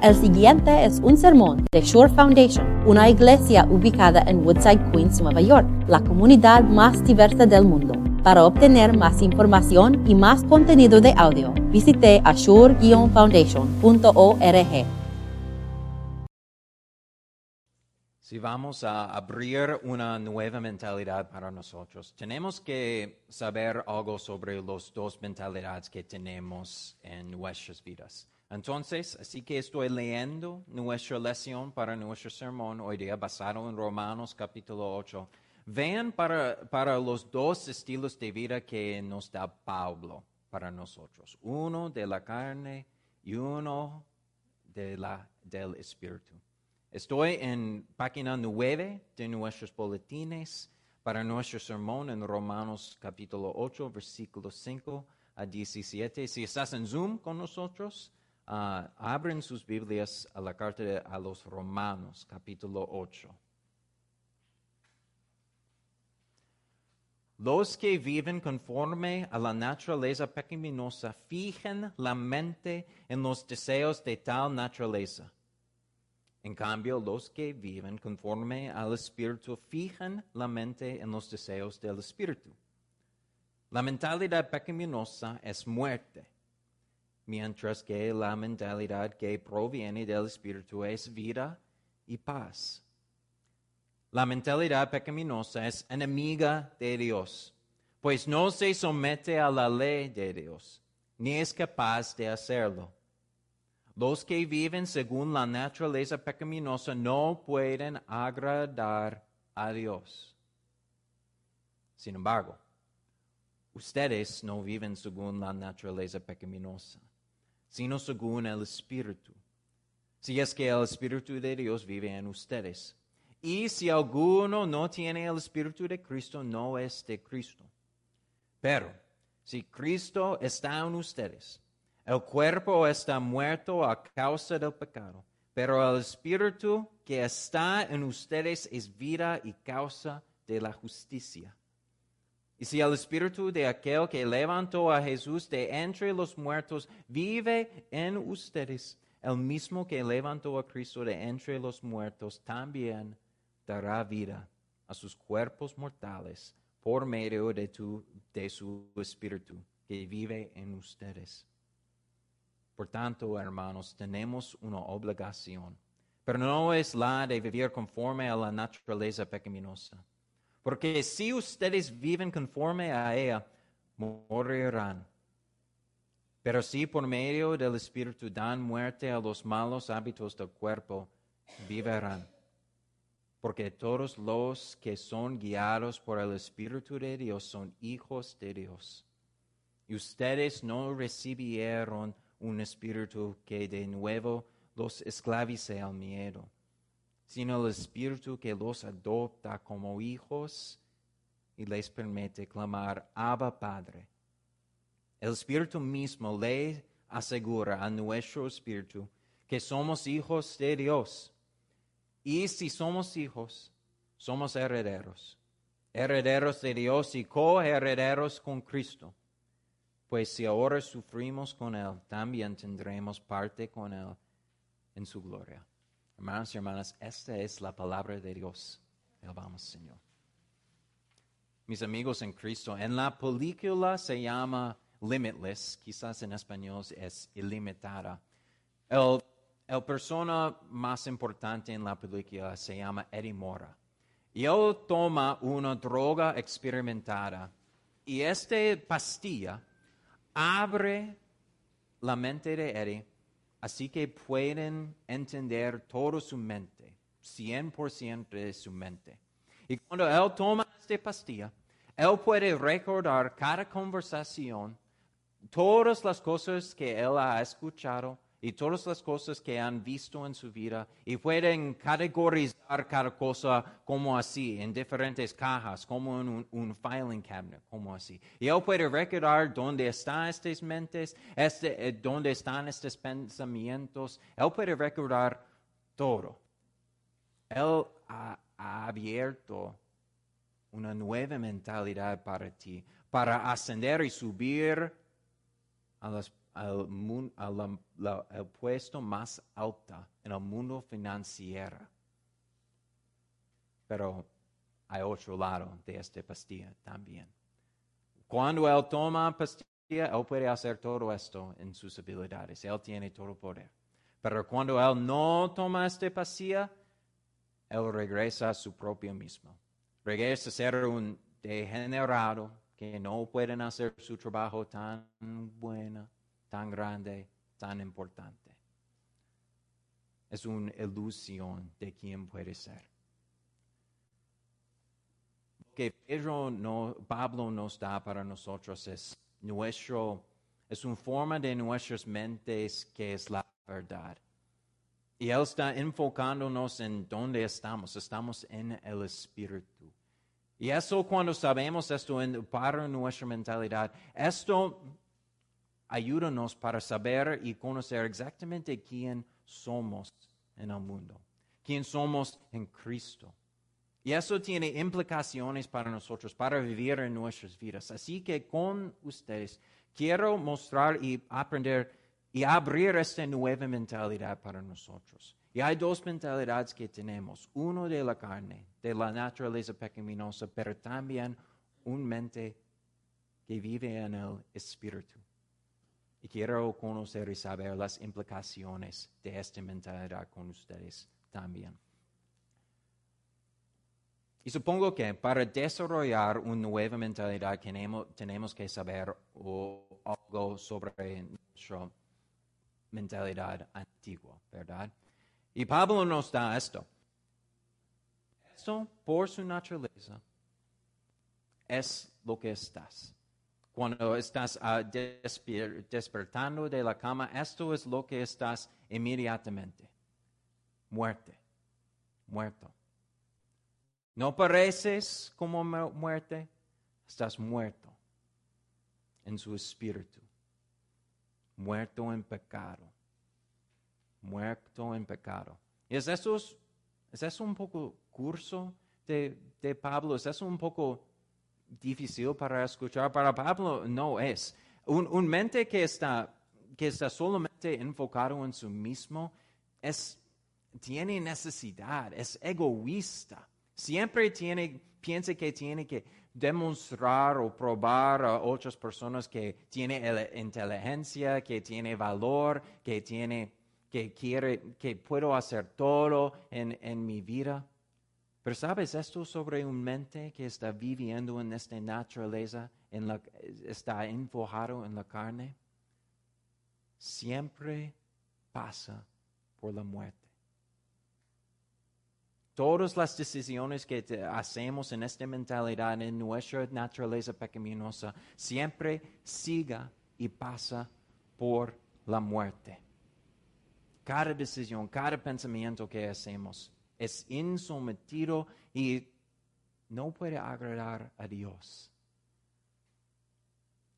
El siguiente es un sermón de Shore Foundation, una iglesia ubicada en Woodside, Queens, Nueva York, la comunidad más diversa del mundo. Para obtener más información y más contenido de audio, visite ashore-foundation.org. Si vamos a abrir una nueva mentalidad para nosotros, tenemos que saber algo sobre las dos mentalidades que tenemos en nuestras vidas. Entonces, así que estoy leyendo nuestra lección para nuestro sermón hoy día basado en Romanos capítulo 8. Vean para, para los dos estilos de vida que nos da Pablo para nosotros. Uno de la carne y uno de la, del espíritu. Estoy en página 9 de nuestros boletines para nuestro sermón en Romanos capítulo 8, versículos 5 a 17. Si estás en Zoom con nosotros, ah, abren sus Biblias a la carta a los Romanos capítulo 8. Los que viven conforme a la naturaleza pecaminosa fijan la mente en los deseos de tal naturaleza. En cambio, los que viven conforme al Espíritu fijan la mente en los deseos del Espíritu. La mentalidad pecaminosa es muerte, mientras que la mentalidad que proviene del Espíritu es vida y paz. La mentalidad pecaminosa es enemiga de Dios, pues no se somete a la ley de Dios, ni es capaz de hacerlo. Los que viven según la naturaleza pecaminosa no pueden agradar a Dios. Sin embargo, ustedes no viven según la naturaleza pecaminosa, sino según el Espíritu. Si es que el Espíritu de Dios vive en ustedes. Y si alguno no tiene el Espíritu de Cristo, no es de Cristo. Pero si Cristo está en ustedes, el cuerpo está muerto a causa del pecado, pero el Espíritu que está en ustedes es vida y causa de la justicia. Y si el Espíritu de aquel que levantó a Jesús de entre los muertos vive en ustedes, el mismo que levantó a Cristo de entre los muertos también dará vida a sus cuerpos mortales por medio de, su Espíritu que vive en ustedes. Por tanto, hermanos, tenemos una obligación, pero no es la de vivir conforme a la naturaleza pecaminosa. Porque si ustedes viven conforme a ella, morirán. Pero si por medio del Espíritu dan muerte a los malos hábitos del cuerpo, vivirán. Porque todos los que son guiados por el Espíritu de Dios son hijos de Dios. Y ustedes no recibieron un espíritu que de nuevo los esclavice al miedo, sino el espíritu que los adopta como hijos y les permite clamar Abba Padre. El espíritu mismo le asegura a nuestro espíritu que somos hijos de Dios. Y si somos hijos, somos herederos, herederos de Dios y coherederos con Cristo. Pues si ahora sufrimos con Él, también tendremos parte con Él en su gloria. Hermanos y hermanas, esta es la palabra de Dios. Alabamos, Señor. Mis amigos en Cristo, en la película se llama Limitless, quizás en español es ilimitada. El, el persona más importante en la película se llama Eddie Mora. Y él toma una droga experimentada y esta pastilla abre la mente de Eddie, así que pueden entender toda su mente, 100% de su mente. Y cuando él toma esta pastilla, él puede recordar cada conversación, todas las cosas que él ha escuchado y todas las cosas que han visto en su vida y pueden categorizar cada cosa como así, en diferentes cajas, como en un, un filing cabinet, como así. Y él puede recordar dónde están estas mentes, este, eh, dónde están estos pensamientos. Él puede recordar todo. Él ha, ha abierto una nueva mentalidad para ti, para ascender y subir a las, al, mun- a la- la- el puesto más alto en el mundo financiero. Pero hay otro lado de esta pastilla también. Cuando él toma pastilla, él puede hacer todo esto en sus habilidades. Él tiene todo poder. Pero cuando él no toma esta pastilla, él regresa a su propio mismo. Regresa a ser un degenerado que no pueden hacer su trabajo tan bueno, tan grande, tan importante. Es una ilusión de quién puede ser. Lo que Pedro no, Pablo nos da para nosotros es nuestro, es una forma de nuestras mentes que es la verdad. Y Él está enfocándonos en dónde estamos. Estamos en el Espíritu. Y eso cuando sabemos esto en, para nuestra mentalidad, esto ayúdanos para saber y conocer exactamente quién somos en el mundo, quién somos en Cristo. Y eso tiene implicaciones para nosotros, para vivir en nuestras vidas. Así que con ustedes quiero mostrar y aprender y abrir esta nueva mentalidad para nosotros. Y hay dos mentalidades que tenemos. Uno de la carne, de la naturaleza pecaminosa, pero también un mente que vive en el espíritu. Y quiero conocer y saber las implicaciones de esta mentalidad con ustedes también. Y supongo que para desarrollar una nueva mentalidad tenemos, que saber algo sobre nuestra mentalidad antigua, ¿verdad? Y Pablo nos da esto. Esto, por su naturaleza, es lo que estás. Cuando estás ah, despertando de la cama, esto es lo que estás inmediatamente. Muerte. Muerto. No pareces como mu- muerte, estás muerto en su espíritu. Muerto en pecado. Muerto en pecado. ¿Y es eso, es eso un poco curso de, de Pablo? ¿Es eso un poco difícil para escuchar? Para Pablo no es. Un, un mente que está, que está solamente enfocado en su mismo es, tiene necesidad, es egoísta. Siempre tiene, piensa que tiene que demostrar o probar a otras personas que tiene el- inteligencia, que tiene valor, que tiene, que quiere, que puedo hacer todo en, en mi vida. Pero sabes esto sobre un mente que está viviendo en esta naturaleza, en la, está enfocado en la carne, siempre pasa por la muerte. Todas las decisiones que hacemos en esta mentalidad, en nuestra naturaleza pecaminosa, siempre siga y pasa por la muerte. Cada decisión, cada pensamiento que hacemos es insometido y no puede agradar a Dios.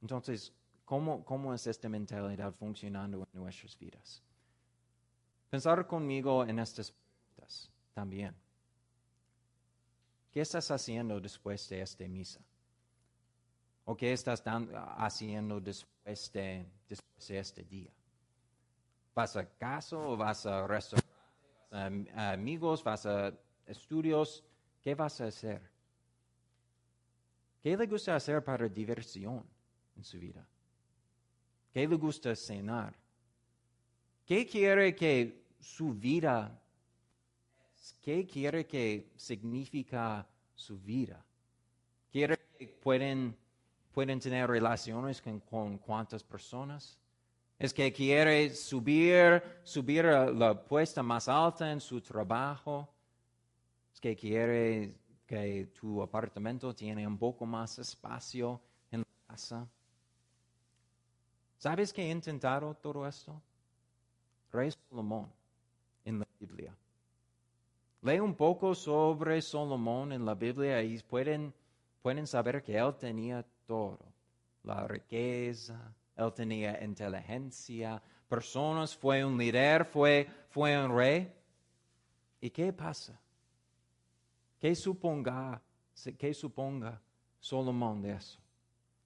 Entonces, ¿cómo, cómo es esta mentalidad funcionando en nuestras vidas? Pensar conmigo en estas preguntas también. ¿Qué estás haciendo después de esta misa? ¿O qué estás dan- haciendo después de, después de este día? ¿Vas a casa o vas a restaurante? ¿Vas a, a amigos? ¿Vas a estudios? ¿Qué vas a hacer? ¿Qué le gusta hacer para diversión en su vida? ¿Qué le gusta cenar? ¿Qué quiere que su vida ¿Qué quiere que significa su vida? ¿Quiere que pueden, pueden tener relaciones con, con cuántas personas? ¿Es que quiere subir, subir la puesta más alta en su trabajo? ¿Es que quiere que tu apartamento tiene un poco más espacio en la casa? ¿Sabes que he intentado todo esto? Rey Salomón en la Biblia. Lee un poco sobre Salomón en la Biblia y pueden, pueden saber que él tenía todo. La riqueza, él tenía inteligencia, personas, fue un líder, fue, fue un rey. ¿Y qué pasa? ¿Qué suponga, qué suponga Salomón de eso?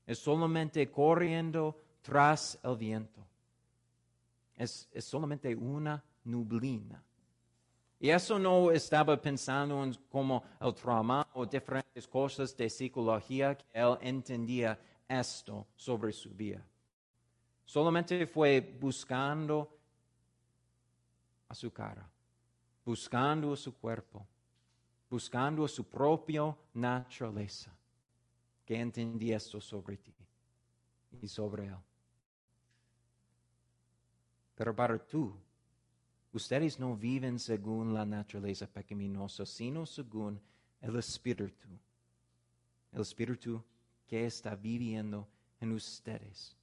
Es solamente corriendo tras el viento. es, es solamente una nublina. Y eso no estaba pensando en como el trauma o diferentes cosas de psicología que él entendía esto sobre su vida. Solamente fue buscando a su cara, buscando a su cuerpo, buscando a su propia naturaleza, que entendía esto sobre ti y sobre él. Pero para tú, ustedes no viven según la naturaleza pecaminosa, sino según el Espíritu. El Espíritu que está viviendo en ustedes.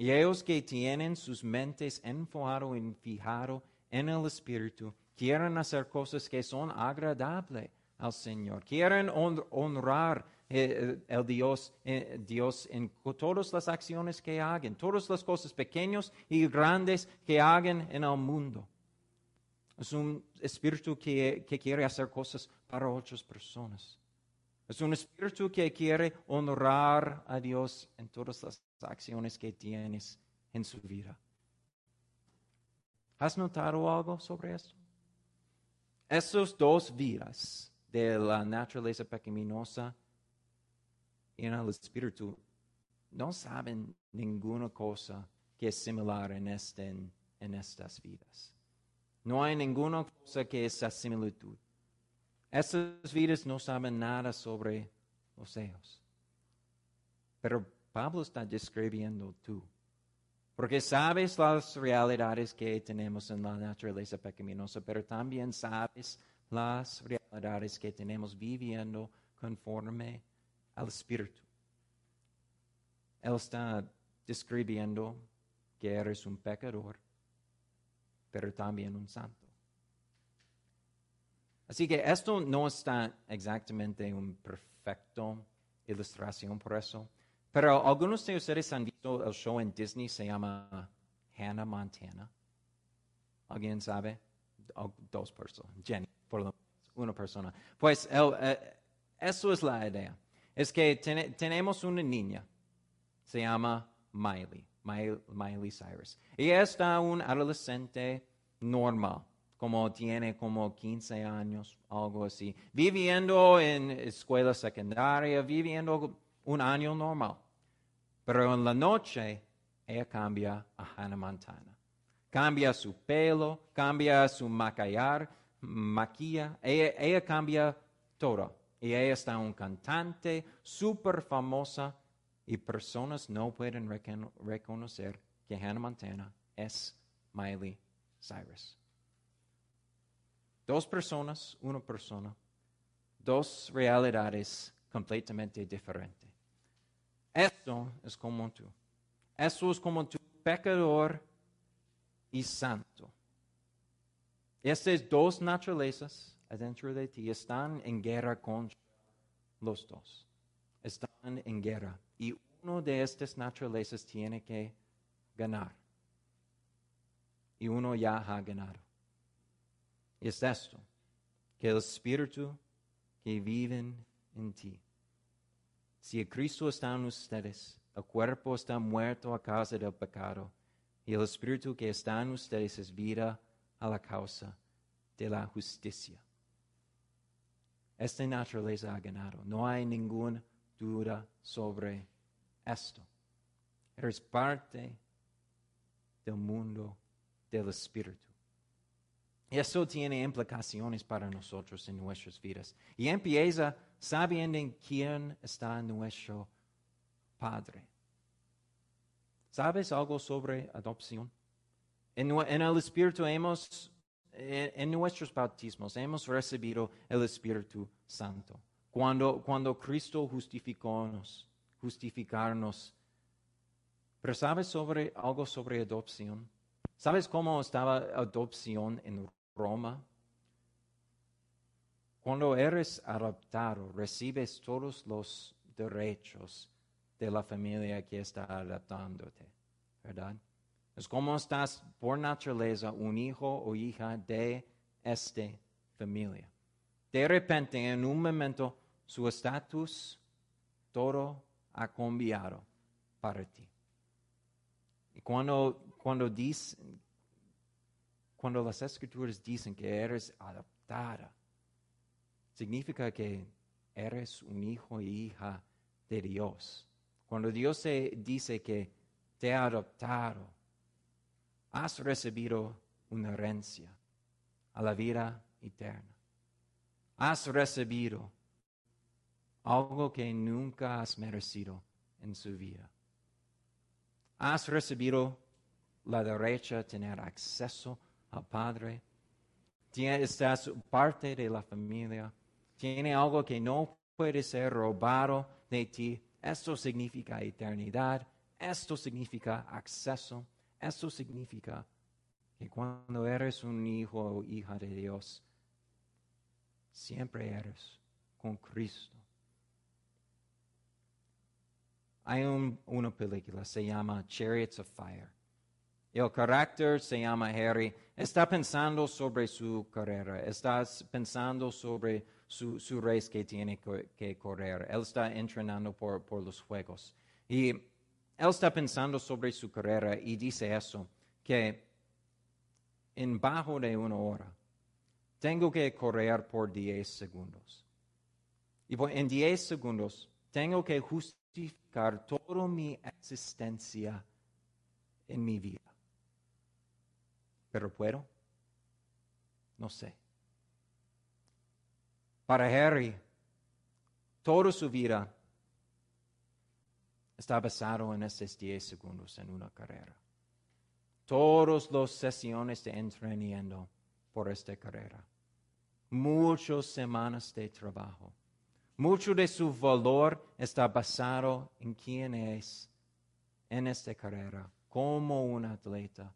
Y ellos que tienen sus mentes enfocado fijado en el Espíritu, quieren hacer cosas que son agradables al Señor, quieren honrar eh, eh, el Dios, eh, Dios en todas las acciones que hagan, todas las cosas pequeñas y grandes que hagan en el mundo. Es un espíritu que, que quiere hacer cosas para otras personas. Es un espíritu que quiere honrar a Dios en todas las acciones que tienes en su vida. ¿Has notado algo sobre esto? Esas dos vidas de la naturaleza pecaminosa en el Espíritu no saben ninguna cosa que es similar en, este, estas vidas. No hay ninguna cosa que es similitud. Estas vidas no saben nada sobre los ellos. Pero Pablo está describiendo tú. Porque sabes las realidades que tenemos en la naturaleza pecaminosa, pero también sabes las realidades que tenemos viviendo conforme al Espíritu. Él está describiendo que eres un pecador, pero también un santo. Así que esto no está exactamente un perfecto ilustración por eso, pero algunos de ustedes han visto el show en Disney, se llama Hannah Montana. ¿Alguien sabe? dos personas, Jenny, por lo menos, una persona. Pues eh, eso es la idea. Es que tenemos una niña, se llama Miley, Miley, Cyrus. Ella está un adolescente normal, como tiene como 15 años, algo así, viviendo en escuela secundaria, viviendo un año normal. Pero en la noche ella cambia a Hannah Montana. Cambia su pelo, cambia su maquillar, maquilla, ella, ella cambia todo. Y ella está un cantante súper famosa y personas no pueden reconocer que Hannah Montana es Miley Cyrus. Dos personas, una persona, dos realidades completamente diferentes. Esto es como tú. Esto es como tu pecador y santo. Estas dos naturalezas adentro de ti están en guerra contra los dos. Están en guerra. Y uno de estas naturalezas tiene que ganar. Y uno ya ha ganado. Es esto, que el Espíritu que vive en ti. Si el Cristo está en ustedes, el cuerpo está muerto a causa del pecado, y el Espíritu que está en ustedes es vida a la causa de la justicia. Esta naturaleza ha ganado. No hay ninguna duda sobre esto. Eres parte del mundo del Espíritu. Y eso tiene implicaciones para nosotros en nuestras vidas. Y empieza sabiendo en quién está nuestro Padre. ¿Sabes algo sobre adopción? En, el Espíritu hemos, en, en, nuestros bautismos, hemos recibido el Espíritu Santo. Cuando, cuando Cristo justificónos, justificarnos. Pero ¿sabes sobre algo sobre adopción? ¿Sabes cómo estaba adopción en Roma? Cuando eres adoptado, recibes todos los derechos de la familia que está adoptándote, ¿verdad? Es como estás por naturaleza un hijo o hija de esta familia. De repente, en un momento, su estatus, todo ha cambiado para ti. Y cuando cuando, dicen, cuando las escrituras dicen que eres adoptada, significa que eres un hijo y hija de Dios. Cuando Dios dice que te ha adoptado, has recibido una herencia a la vida eterna. Has recibido algo que nunca has merecido en su vida. Has recibido la derecha a tener acceso al Padre. Estás parte de la familia. Tiene algo que no puede ser robado de ti. Esto significa eternidad. Esto significa acceso. Esto significa que cuando eres un hijo o hija de Dios, siempre eres con Cristo. Hay una película, se llama Chariots of Fire. El carácter se llama Harry. Está pensando sobre su carrera, está pensando sobre su, su race que tiene que, correr. Él está entrenando por, por los juegos. Y él está pensando sobre su carrera y dice eso, que en bajo de una hora, tengo que correr por 10 segundos. Y en 10 segundos tengo que justificar toda mi existencia en mi vida. ¿Pero puedo? No sé. Para Harry, toda su vida está basado en esos 10 segundos en una carrera todas las sesiones de entrenamiento por esta carrera. Muchas semanas de trabajo. Mucho de su valor está basado en quién es en esta carrera, como un atleta,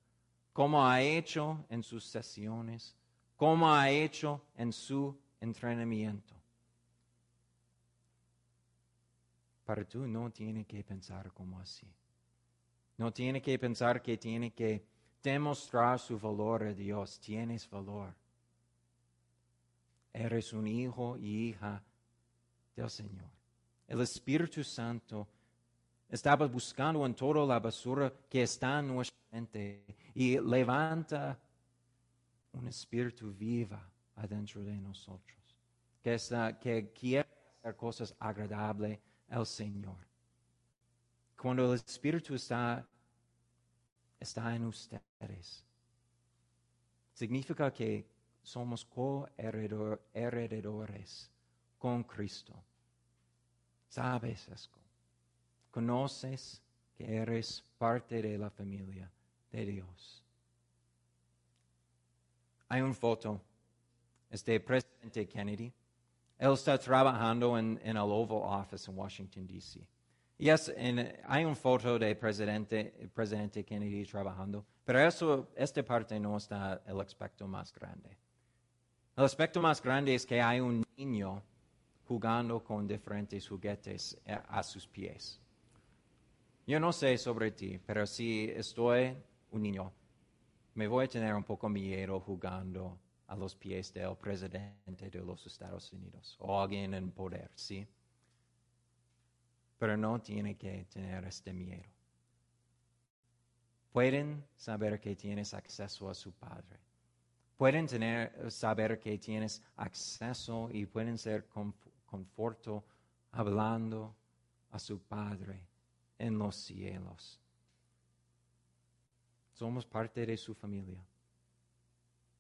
cómo ha hecho en sus sesiones, cómo ha hecho en su entrenamiento. Para tú no tienes que pensar como así. No tiene que pensar que tiene que demostrar su valor a Dios. Tienes valor. Eres un hijo y hija del Señor. El Espíritu Santo estaba buscando en toda la basura que está en nuestra mente y levanta un espíritu viva adentro de nosotros, que, quiere hacer cosas agradables al Señor. Cuando el Espíritu está, está en ustedes, significa que somos coheredores con Cristo. Sabes eso. Conoces que eres parte de la familia de Dios. Hay una foto, este presidente Kennedy. Él está trabajando en, en el Oval Office en Washington, D.C. Y hay una foto de presidente, presidente Kennedy trabajando, pero eso, esta parte no está el aspecto más grande. El aspecto más grande es que hay un niño jugando con diferentes juguetes a sus pies. Yo no sé sobre ti, pero si estoy un niño, me voy a tener un poco miedo jugando a los pies del presidente de los Estados Unidos o alguien en poder, ¿sí? pero no tiene que tener este miedo. Pueden saber que tienes acceso a su Padre. Pueden tener, saber que tienes acceso y pueden ser conforto hablando a su Padre en los cielos. Somos parte de su familia.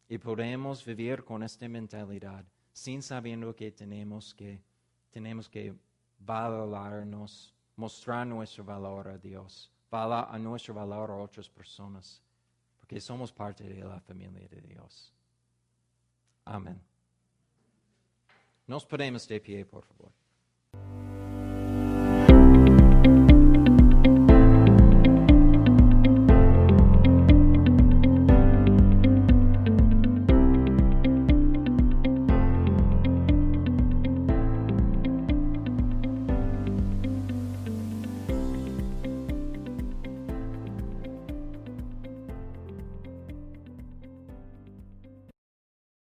Y podemos vivir con esta mentalidad sin sabiendo que tenemos que, tenemos que valorarnos, mostrar nuestro valor a Dios, a nuestro valor a otras personas, porque somos parte de la familia de Dios. Amén. Nos ponemos de pie, por favor.